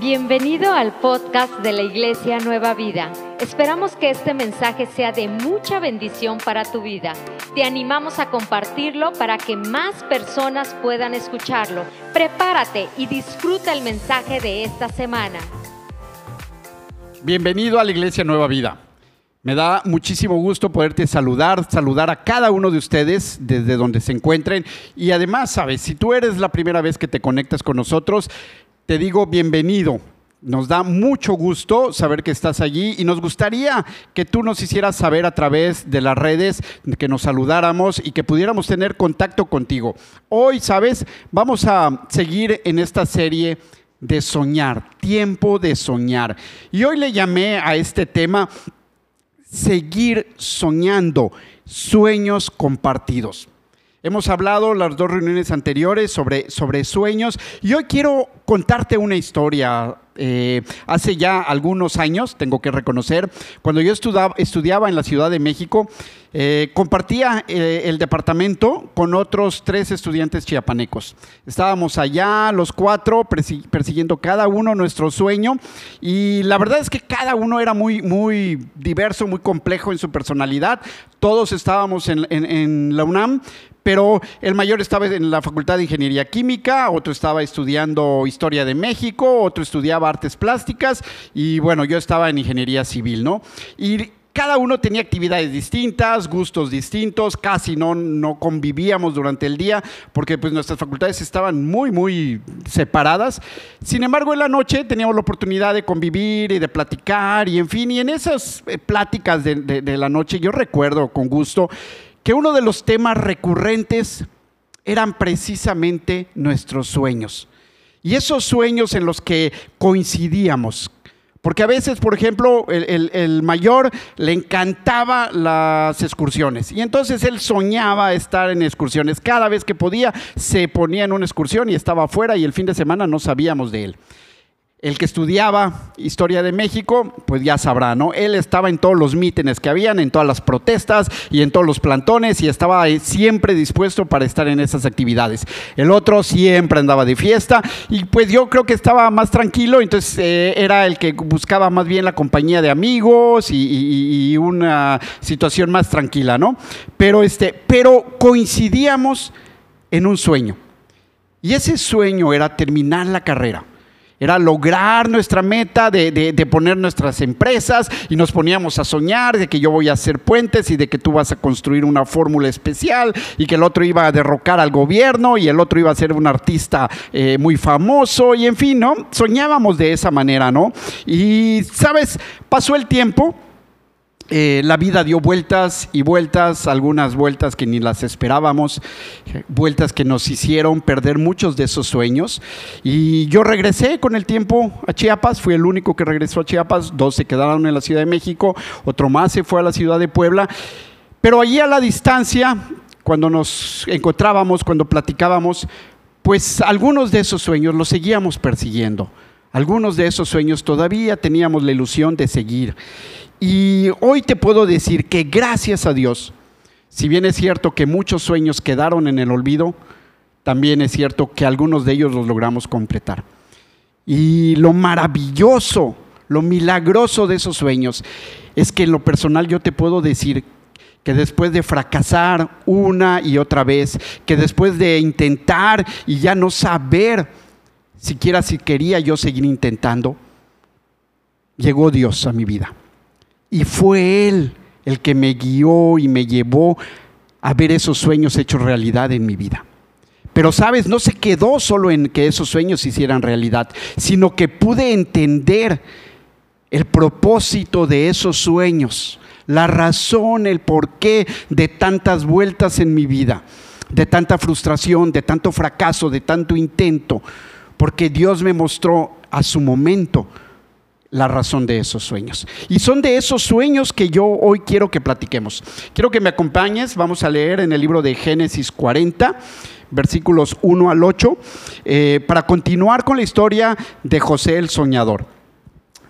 Bienvenido al podcast de la Iglesia Nueva Vida. Esperamos que este mensaje sea de mucha bendición para tu vida. Te animamos a compartirlo para que más personas puedan escucharlo. Prepárate y disfruta el mensaje de esta semana. Bienvenido a la Iglesia Nueva Vida. Me da muchísimo gusto poderte saludar, saludar a cada uno de ustedes desde donde se encuentren. Y además, sabes, si tú eres la primera vez que te conectas con nosotros, te digo bienvenido. Nos da mucho gusto saber que estás allí y nos gustaría que tú nos hicieras saber a través de las redes, que nos saludáramos y que pudiéramos tener contacto contigo. Hoy, sabes, vamos a seguir en esta serie de soñar, tiempo de soñar. Y hoy le llamé a este tema seguir soñando, sueños compartidos. Hemos hablado las dos reuniones anteriores sobre, sobre sueños y hoy quiero contarte una historia. Eh, hace ya algunos años, tengo que reconocer, cuando yo estudiaba, estudiaba en la Ciudad de México, eh, compartía eh, el departamento con otros tres estudiantes chiapanecos. Estábamos allá los cuatro persiguiendo cada uno nuestro sueño y la verdad es que cada uno era muy, muy diverso, muy complejo en su personalidad. Todos estábamos en, en la UNAM, pero el mayor estaba en la Facultad de Ingeniería Química, otro estaba estudiando Historia de México, otro estudiaba Artes Plásticas y bueno, yo estaba en Ingeniería Civil, ¿no? Y cada uno tenía actividades distintas, gustos distintos, casi no, no convivíamos durante el día porque pues nuestras facultades estaban muy, muy separadas. Sin embargo, en la noche teníamos la oportunidad de convivir y de platicar y en fin, y en esas eh, pláticas de, de la noche yo recuerdo con gusto que uno de los temas recurrentes eran precisamente nuestros sueños. Y esos sueños en los que coincidíamos. Porque a veces, por ejemplo, el, mayor le encantaba las excursiones. Y entonces él soñaba estar en excursiones. Cada vez que podía, se ponía en una excursión y estaba afuera y el fin de semana no sabíamos de él. El que estudiaba historia de México, pues ya sabrá, ¿no? Él estaba en todos los mítines que habían, en todas las protestas y en todos los plantones y estaba siempre dispuesto para estar en esas actividades. El otro siempre andaba de fiesta y pues yo creo que estaba más tranquilo, entonces eh, era el que buscaba más bien la compañía de amigos y, y, una situación más tranquila, ¿no? Pero, este, pero coincidíamos en un sueño y ese sueño era terminar la carrera era lograr nuestra meta de, poner nuestras empresas y nos poníamos a soñar de que yo voy a hacer puentes y de que tú vas a construir una fórmula especial y que el otro iba a derrocar al gobierno y el otro iba a ser un artista eh, muy famoso y en fin, ¿no? Soñábamos de esa manera, ¿no? Y, ¿sabes? Pasó el tiempo eh, la vida dio vueltas y vueltas, algunas vueltas que ni las esperábamos, vueltas que nos hicieron perder muchos de esos sueños. Y yo regresé con el tiempo a Chiapas, fui el único que regresó a Chiapas, dos se quedaron en la Ciudad de México, otro más se fue a la Ciudad de Puebla. Pero allí a la distancia, cuando nos encontrábamos, cuando platicábamos, pues algunos de esos sueños los seguíamos persiguiendo. Algunos de esos sueños todavía teníamos la ilusión de seguir. Y hoy te puedo decir que gracias a Dios, si bien es cierto que muchos sueños quedaron en el olvido, también es cierto que algunos de ellos los logramos completar. Y lo maravilloso, lo milagroso de esos sueños es que en lo personal yo te puedo decir que después de fracasar una y otra vez, que después de intentar y ya no saber siquiera si quería yo seguir intentando, llegó Dios a mi vida. Y fue Él el que me guió y me llevó a ver esos sueños hechos realidad en mi vida. Pero sabes, no se quedó solo en que esos sueños se hicieran realidad, sino que pude entender el propósito de esos sueños, la razón, el porqué de tantas vueltas en mi vida, de tanta frustración, de tanto fracaso, de tanto intento, porque Dios me mostró a su momento la razón de esos sueños. Y son de esos sueños que yo hoy quiero que platiquemos. Quiero que me acompañes, vamos a leer en el libro de Génesis 40, versículos 1 al 8, eh, para continuar con la historia de José el Soñador.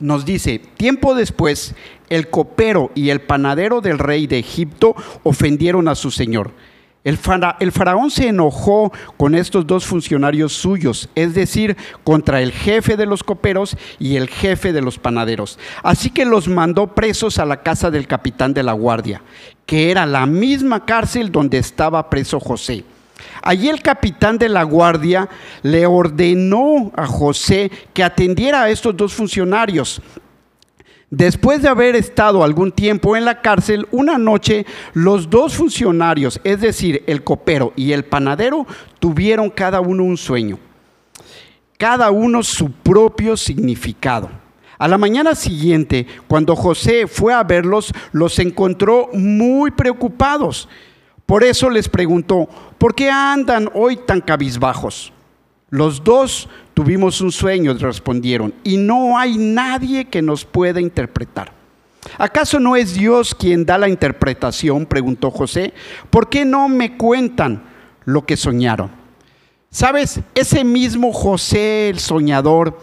Nos dice, tiempo después, el copero y el panadero del rey de Egipto ofendieron a su señor. El, faraón se enojó con estos dos funcionarios suyos, es decir, contra el jefe de los coperos y el jefe de los panaderos. Así que los mandó presos a la casa del capitán de la guardia, que era la misma cárcel donde estaba preso José. Allí el capitán de la guardia le ordenó a José que atendiera a estos dos funcionarios Después de haber estado algún tiempo en la cárcel, una noche los dos funcionarios, es decir, el copero y el panadero, tuvieron cada uno un sueño, cada uno su propio significado. A la mañana siguiente, cuando José fue a verlos, los encontró muy preocupados. Por eso les preguntó, ¿por qué andan hoy tan cabizbajos? Los dos tuvimos un sueño, respondieron, y no hay nadie que nos pueda interpretar. ¿Acaso no es Dios quien da la interpretación? preguntó José. ¿Por qué no me cuentan lo que soñaron? ¿Sabes? Ese mismo José, el soñador,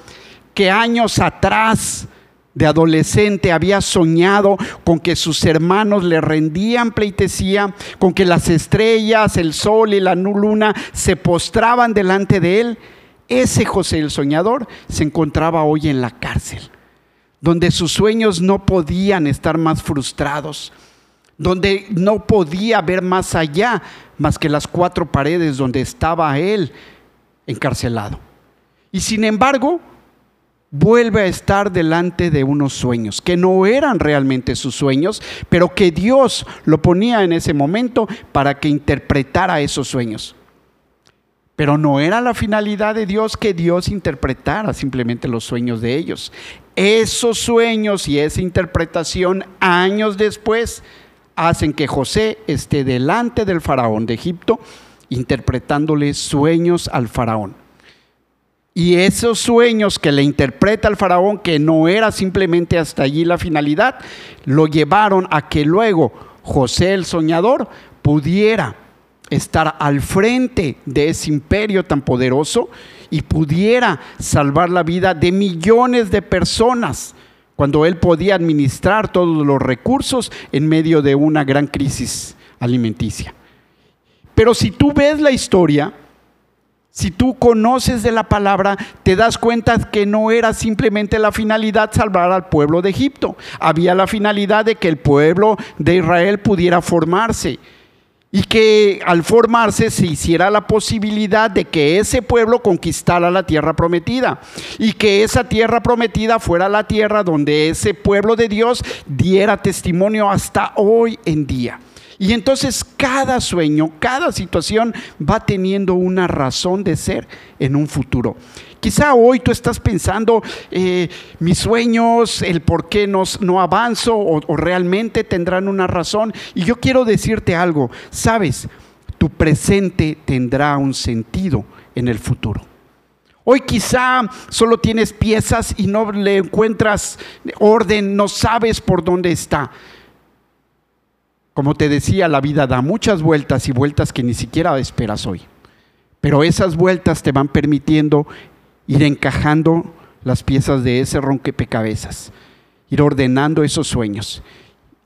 que años atrás de adolescente había soñado con que sus hermanos le rendían pleitesía, con que las estrellas, el sol y la luna se postraban delante de él. Ese José el soñador se encontraba hoy en la cárcel, donde sus sueños no podían estar más frustrados, donde no podía ver más allá más que las cuatro paredes donde estaba él encarcelado. Y sin embargo, vuelve a estar delante de unos sueños, que no eran realmente sus sueños, pero que Dios lo ponía en ese momento para que interpretara esos sueños. Pero no era la finalidad de Dios que Dios interpretara simplemente los sueños de ellos. Esos sueños y esa interpretación años después hacen que José esté delante del faraón de Egipto interpretándole sueños al faraón. Y esos sueños que le interpreta el faraón, que no era simplemente hasta allí la finalidad, lo llevaron a que luego José el soñador pudiera estar al frente de ese imperio tan poderoso y pudiera salvar la vida de millones de personas cuando él podía administrar todos los recursos en medio de una gran crisis alimenticia. Pero si tú ves la historia, si tú conoces de la palabra, te das cuenta que no era simplemente la finalidad salvar al pueblo de Egipto. Había la finalidad de que el pueblo de Israel pudiera formarse y que al formarse se hiciera la posibilidad de que ese pueblo conquistara la tierra prometida y que esa tierra prometida fuera la tierra donde ese pueblo de Dios diera testimonio hasta hoy en día. Y entonces cada sueño, cada situación va teniendo una razón de ser en un futuro. Quizá hoy tú estás pensando, eh, mis sueños, el por qué no, no avanzo o, o realmente tendrán una razón. Y yo quiero decirte algo, sabes, tu presente tendrá un sentido en el futuro. Hoy quizá solo tienes piezas y no le encuentras orden, no sabes por dónde está. Como te decía, la vida da muchas vueltas y vueltas que ni siquiera esperas hoy. Pero esas vueltas te van permitiendo ir encajando las piezas de ese ronquepecabezas, ir ordenando esos sueños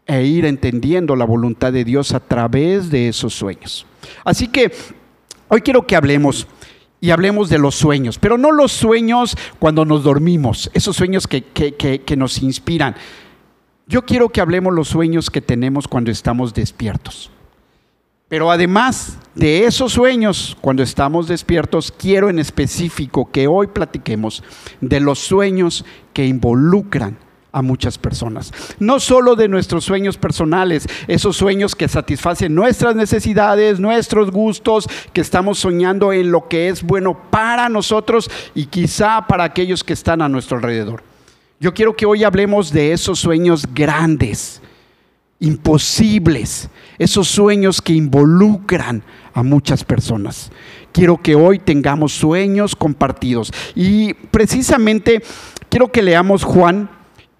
e ir entendiendo la voluntad de Dios a través de esos sueños. Así que hoy quiero que hablemos y hablemos de los sueños, pero no los sueños cuando nos dormimos, esos sueños que, que nos inspiran, yo quiero que hablemos los sueños que tenemos cuando estamos despiertos. Pero además de esos sueños, cuando estamos despiertos, quiero en específico que hoy platiquemos de los sueños que involucran a muchas personas. No solo de nuestros sueños personales, esos sueños que satisfacen nuestras necesidades, nuestros gustos, que estamos soñando en lo que es bueno para nosotros y quizá para aquellos que están a nuestro alrededor. Yo quiero que hoy hablemos de esos sueños grandes, imposibles, esos sueños que involucran a muchas personas. Quiero que hoy tengamos sueños compartidos. Y precisamente quiero que leamos Juan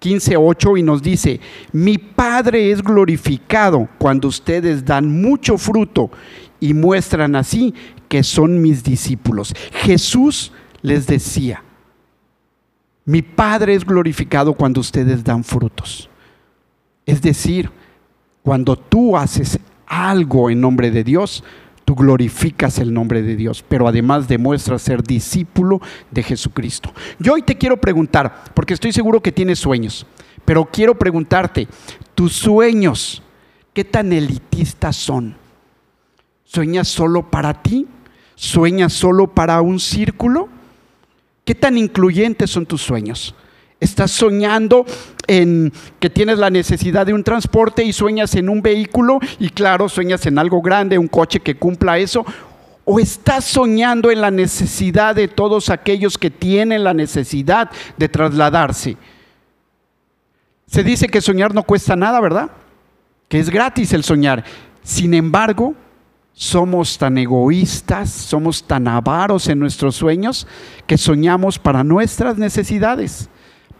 15:8 y nos dice, mi Padre es glorificado cuando ustedes dan mucho fruto y muestran así que son mis discípulos. Jesús les decía, mi Padre es glorificado cuando ustedes dan frutos. Es decir, cuando tú haces algo en nombre de Dios, tú glorificas el nombre de Dios, pero además demuestras ser discípulo de Jesucristo. Yo hoy te quiero preguntar, porque estoy seguro que tienes sueños, pero quiero preguntarte, tus sueños, ¿qué tan elitistas son? ¿Sueñas solo para ti? ¿Sueñas solo para un círculo? ¿Qué tan incluyentes son tus sueños? ¿Estás soñando en que tienes la necesidad de un transporte y sueñas en un vehículo y claro, sueñas en algo grande, un coche que cumpla eso? ¿O estás soñando en la necesidad de todos aquellos que tienen la necesidad de trasladarse? Se dice que soñar no cuesta nada, ¿verdad? Que es gratis el soñar. Sin embargo, somos tan egoístas, somos tan avaros en nuestros sueños que soñamos para nuestras necesidades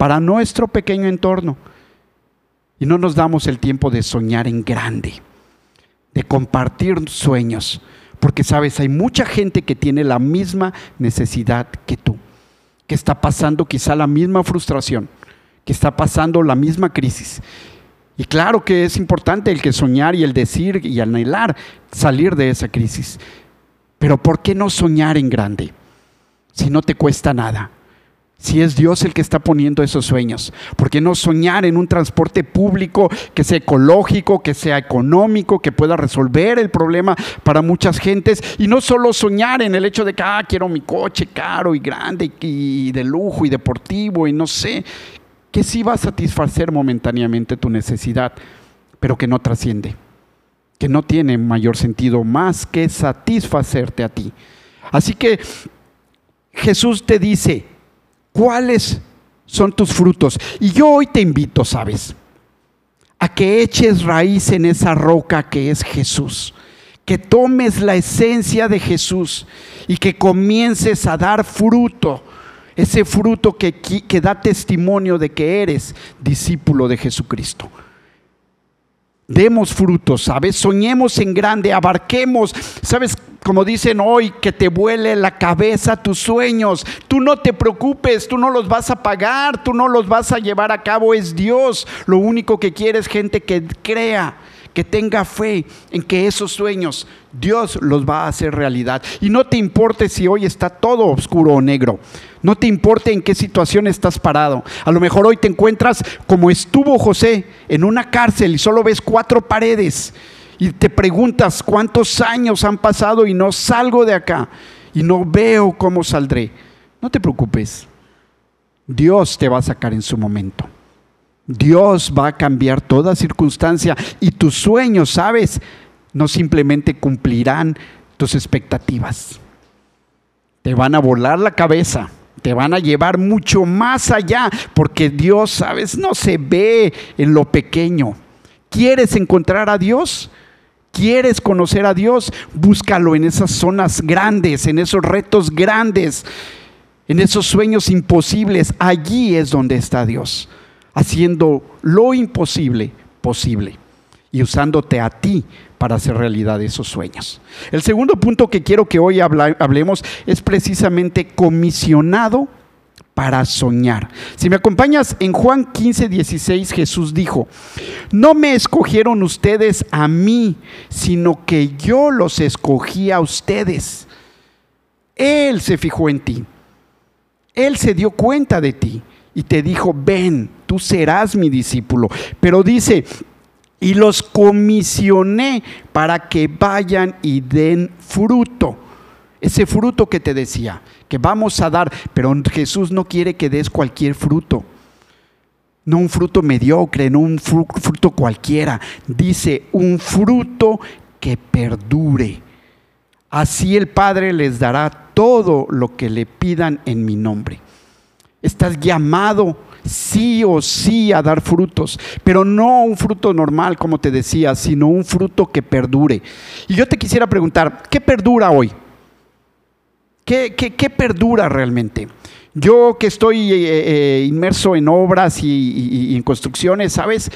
para nuestro pequeño entorno. Y no nos damos el tiempo de soñar en grande, de compartir sueños, porque sabes, hay mucha gente que tiene la misma necesidad que tú, que está pasando quizá la misma frustración, que está pasando la misma crisis. Y claro que es importante el que soñar y el decir y anhelar salir de esa crisis. Pero ¿por qué no soñar en grande si no te cuesta nada? Si es Dios el que está poniendo esos sueños, ¿por qué no soñar en un transporte público que sea ecológico, que sea económico, que pueda resolver el problema para muchas gentes? Y no solo soñar en el hecho de que, ah, quiero mi coche caro y grande y de lujo y deportivo y no sé, que sí va a satisfacer momentáneamente tu necesidad, pero que no trasciende, que no tiene mayor sentido más que satisfacerte a ti. Así que Jesús te dice, ¿Cuáles son tus frutos? Y yo hoy te invito, ¿sabes? A que eches raíz en esa roca que es Jesús. Que tomes la esencia de Jesús y que comiences a dar fruto. Ese fruto que, da testimonio de que eres discípulo de Jesucristo demos frutos, ¿sabes? Soñemos en grande, abarquemos, ¿sabes? Como dicen hoy, que te vuele la cabeza tus sueños. Tú no te preocupes, tú no los vas a pagar, tú no los vas a llevar a cabo, es Dios. Lo único que quiere es gente que crea que tenga fe en que esos sueños Dios los va a hacer realidad. Y no te importe si hoy está todo oscuro o negro. No te importe en qué situación estás parado. A lo mejor hoy te encuentras como estuvo José en una cárcel y solo ves cuatro paredes. Y te preguntas cuántos años han pasado y no salgo de acá. Y no veo cómo saldré. No te preocupes. Dios te va a sacar en su momento. Dios va a cambiar toda circunstancia y tus sueños, ¿sabes? No simplemente cumplirán tus expectativas. Te van a volar la cabeza, te van a llevar mucho más allá, porque Dios, ¿sabes? No se ve en lo pequeño. ¿Quieres encontrar a Dios? ¿Quieres conocer a Dios? Búscalo en esas zonas grandes, en esos retos grandes, en esos sueños imposibles. Allí es donde está Dios haciendo lo imposible posible y usándote a ti para hacer realidad esos sueños. El segundo punto que quiero que hoy hablemos es precisamente comisionado para soñar. Si me acompañas en Juan 15, 16, Jesús dijo, no me escogieron ustedes a mí, sino que yo los escogí a ustedes. Él se fijó en ti. Él se dio cuenta de ti y te dijo, ven, tú serás mi discípulo. Pero dice, y los comisioné para que vayan y den fruto. Ese fruto que te decía, que vamos a dar, pero Jesús no quiere que des cualquier fruto. No un fruto mediocre, no un fruto cualquiera. Dice, un fruto que perdure. Así el Padre les dará todo lo que le pidan en mi nombre. Estás llamado sí o sí a dar frutos, pero no un fruto normal, como te decía, sino un fruto que perdure. Y yo te quisiera preguntar, ¿qué perdura hoy? ¿Qué, perdura realmente? Yo que estoy eh, eh, inmerso en obras y, en construcciones, ¿sabes?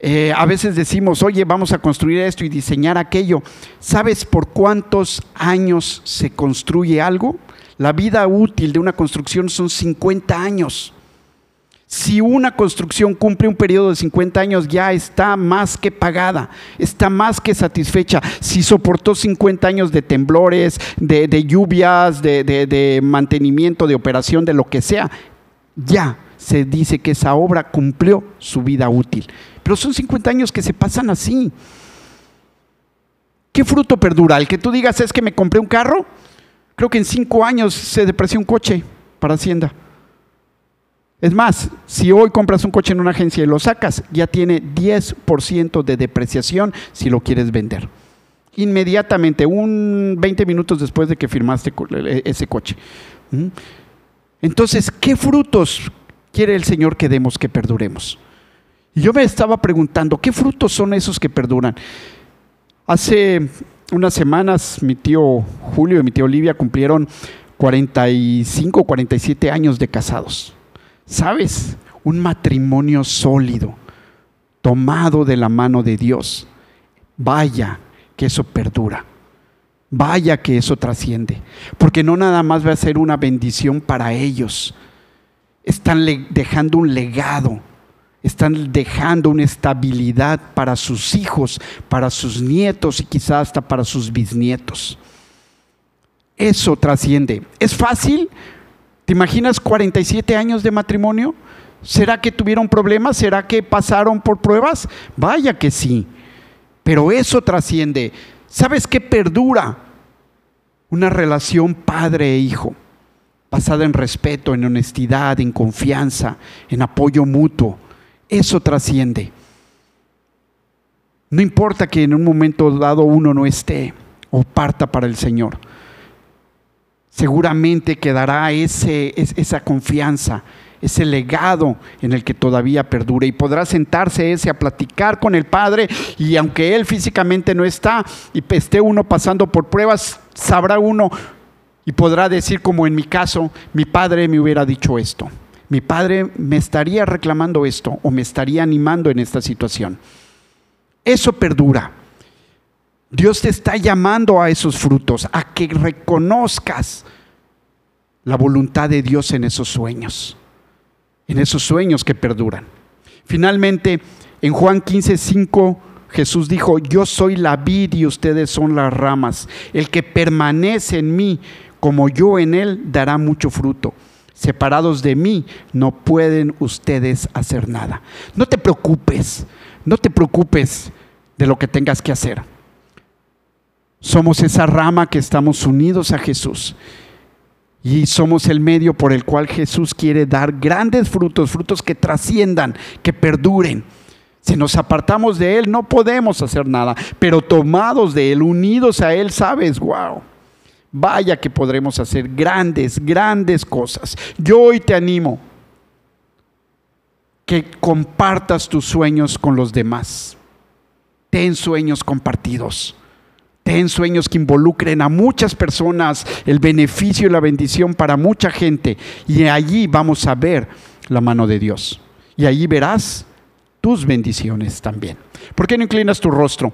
Eh, a veces decimos, oye, vamos a construir esto y diseñar aquello. ¿Sabes por cuántos años se construye algo? La vida útil de una construcción son 50 años. Si una construcción cumple un periodo de 50 años, ya está más que pagada, está más que satisfecha. Si soportó 50 años de temblores, de, lluvias, de, mantenimiento, de operación, de lo que sea, ya se dice que esa obra cumplió su vida útil. Pero son 50 años que se pasan así. ¿Qué fruto perdura? El que tú digas es que me compré un carro, creo que en cinco años se depreció un coche para Hacienda. Es más, si hoy compras un coche en una agencia y lo sacas, ya tiene 10% de depreciación si lo quieres vender. Inmediatamente, un 20 minutos después de que firmaste e, ese coche. ¿Mm? Entonces, ¿qué frutos quiere el Señor que demos que perduremos? Y yo me estaba preguntando, ¿qué frutos son esos que perduran? Hace unas semanas mi tío Julio y mi tío Olivia cumplieron 45, 47 años de casados. ¿Sabes? Un matrimonio sólido, tomado de la mano de Dios. Vaya que eso perdura. Vaya que eso trasciende. Porque no nada más va a ser una bendición para ellos. Están dejando un legado. Están dejando una estabilidad para sus hijos, para sus nietos y quizás hasta para sus bisnietos. Eso trasciende. ¿Es fácil? ¿Te imaginas 47 años de matrimonio? ¿Será que tuvieron problemas? ¿Será que pasaron por pruebas? Vaya que sí. Pero eso trasciende. ¿Sabes qué perdura? Una relación padre e hijo, basada en respeto, en honestidad, en confianza, en apoyo mutuo. Eso trasciende. No importa que en un momento dado uno no esté o parta para el Señor seguramente quedará ese, esa confianza, ese legado en el que todavía perdure y podrá sentarse ese a platicar con el Padre y aunque Él físicamente no está y esté uno pasando por pruebas, sabrá uno y podrá decir como en mi caso, mi Padre me hubiera dicho esto, mi Padre me estaría reclamando esto o me estaría animando en esta situación. Eso perdura. Dios te está llamando a esos frutos, a que reconozcas la voluntad de Dios en esos sueños, en esos sueños que perduran. Finalmente, en Juan 15, 5, Jesús dijo, yo soy la vid y ustedes son las ramas. El que permanece en mí como yo en él dará mucho fruto. Separados de mí no pueden ustedes hacer nada. No te preocupes, no te preocupes de lo que tengas que hacer. Somos esa rama que estamos unidos a Jesús. Y somos el medio por el cual Jesús quiere dar grandes frutos, frutos que trasciendan, que perduren. Si nos apartamos de Él, no podemos hacer nada, pero tomados de Él, unidos a Él, sabes, wow, vaya que podremos hacer grandes, grandes cosas. Yo hoy te animo que compartas tus sueños con los demás. Ten sueños compartidos. Ten sueños que involucren a muchas personas, el beneficio y la bendición para mucha gente. Y allí vamos a ver la mano de Dios. Y allí verás tus bendiciones también. ¿Por qué no inclinas tu rostro?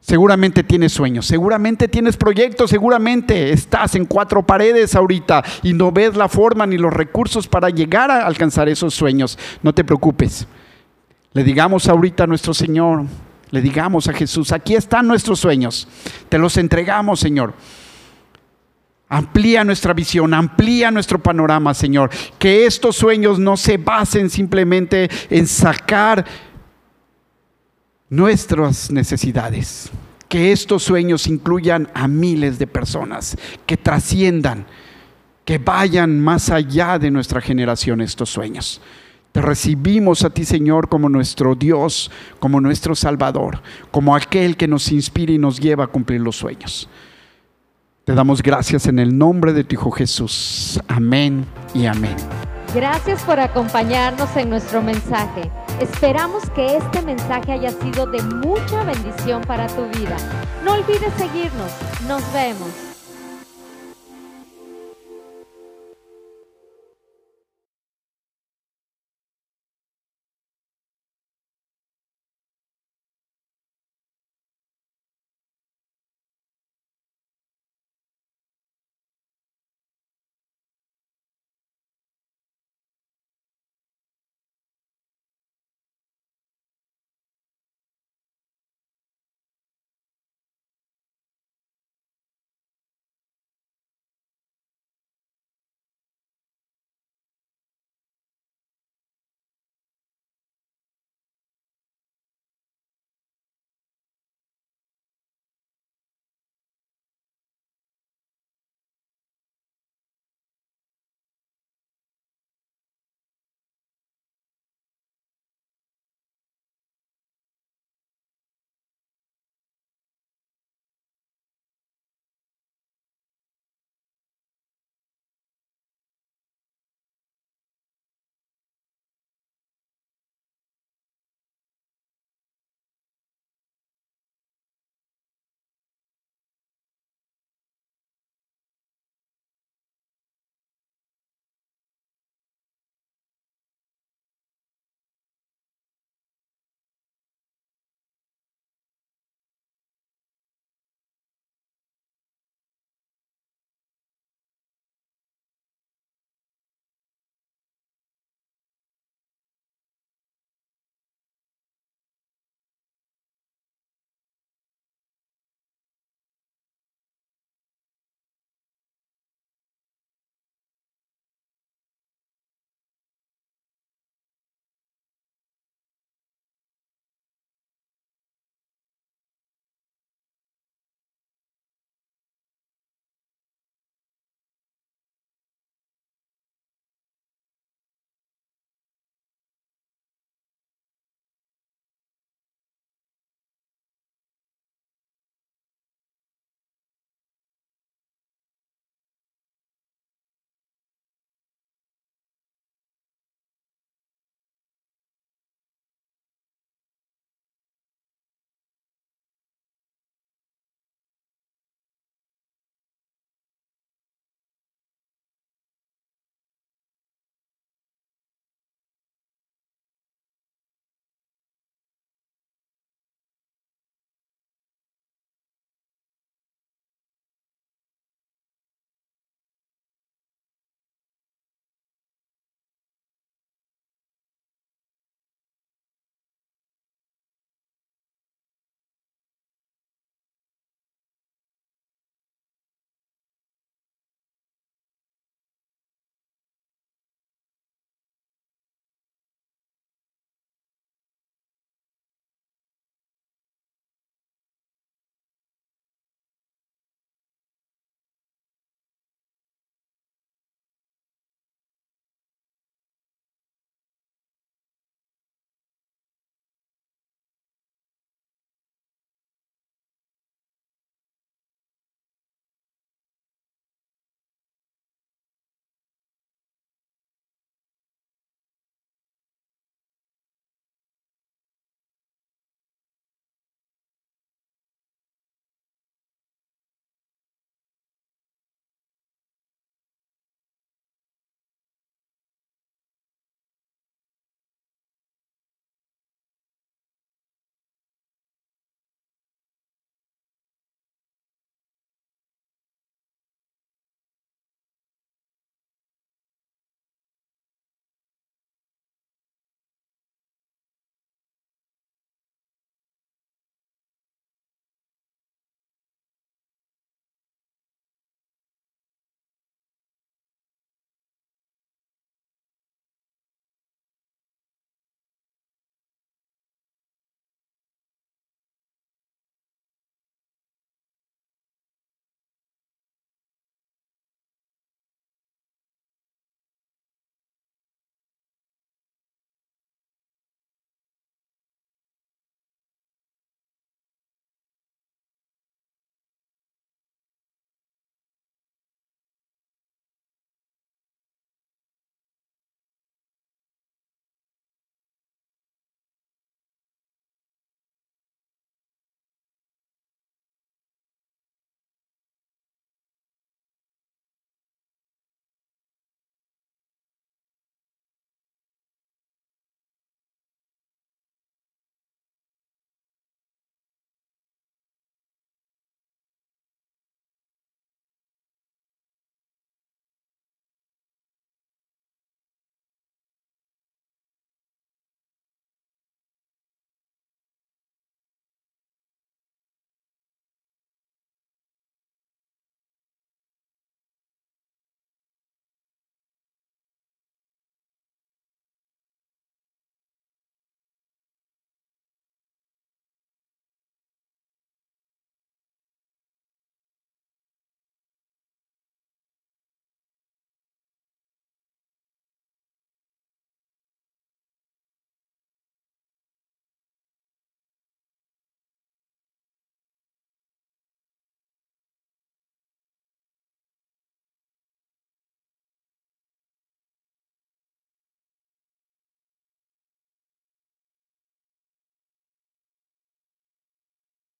Seguramente tienes sueños, seguramente tienes proyectos, seguramente estás en cuatro paredes ahorita y no ves la forma ni los recursos para llegar a alcanzar esos sueños. No te preocupes. Le digamos ahorita a nuestro Señor, le digamos a Jesús, aquí están nuestros sueños, te los entregamos, Señor. Amplía nuestra visión, amplía nuestro panorama, Señor. Que estos sueños no se basen simplemente en sacar nuestras necesidades. Que estos sueños incluyan a miles de personas, que trasciendan, que vayan más allá de nuestra generación estos sueños. Te recibimos a ti, Señor, como nuestro Dios, como nuestro Salvador, como aquel que nos inspira y nos lleva a cumplir los sueños. Te damos gracias en el nombre de tu Hijo Jesús. Amén y amén. Gracias por acompañarnos en nuestro mensaje. Esperamos que este mensaje haya sido de mucha bendición para tu vida. No olvides seguirnos. Nos vemos.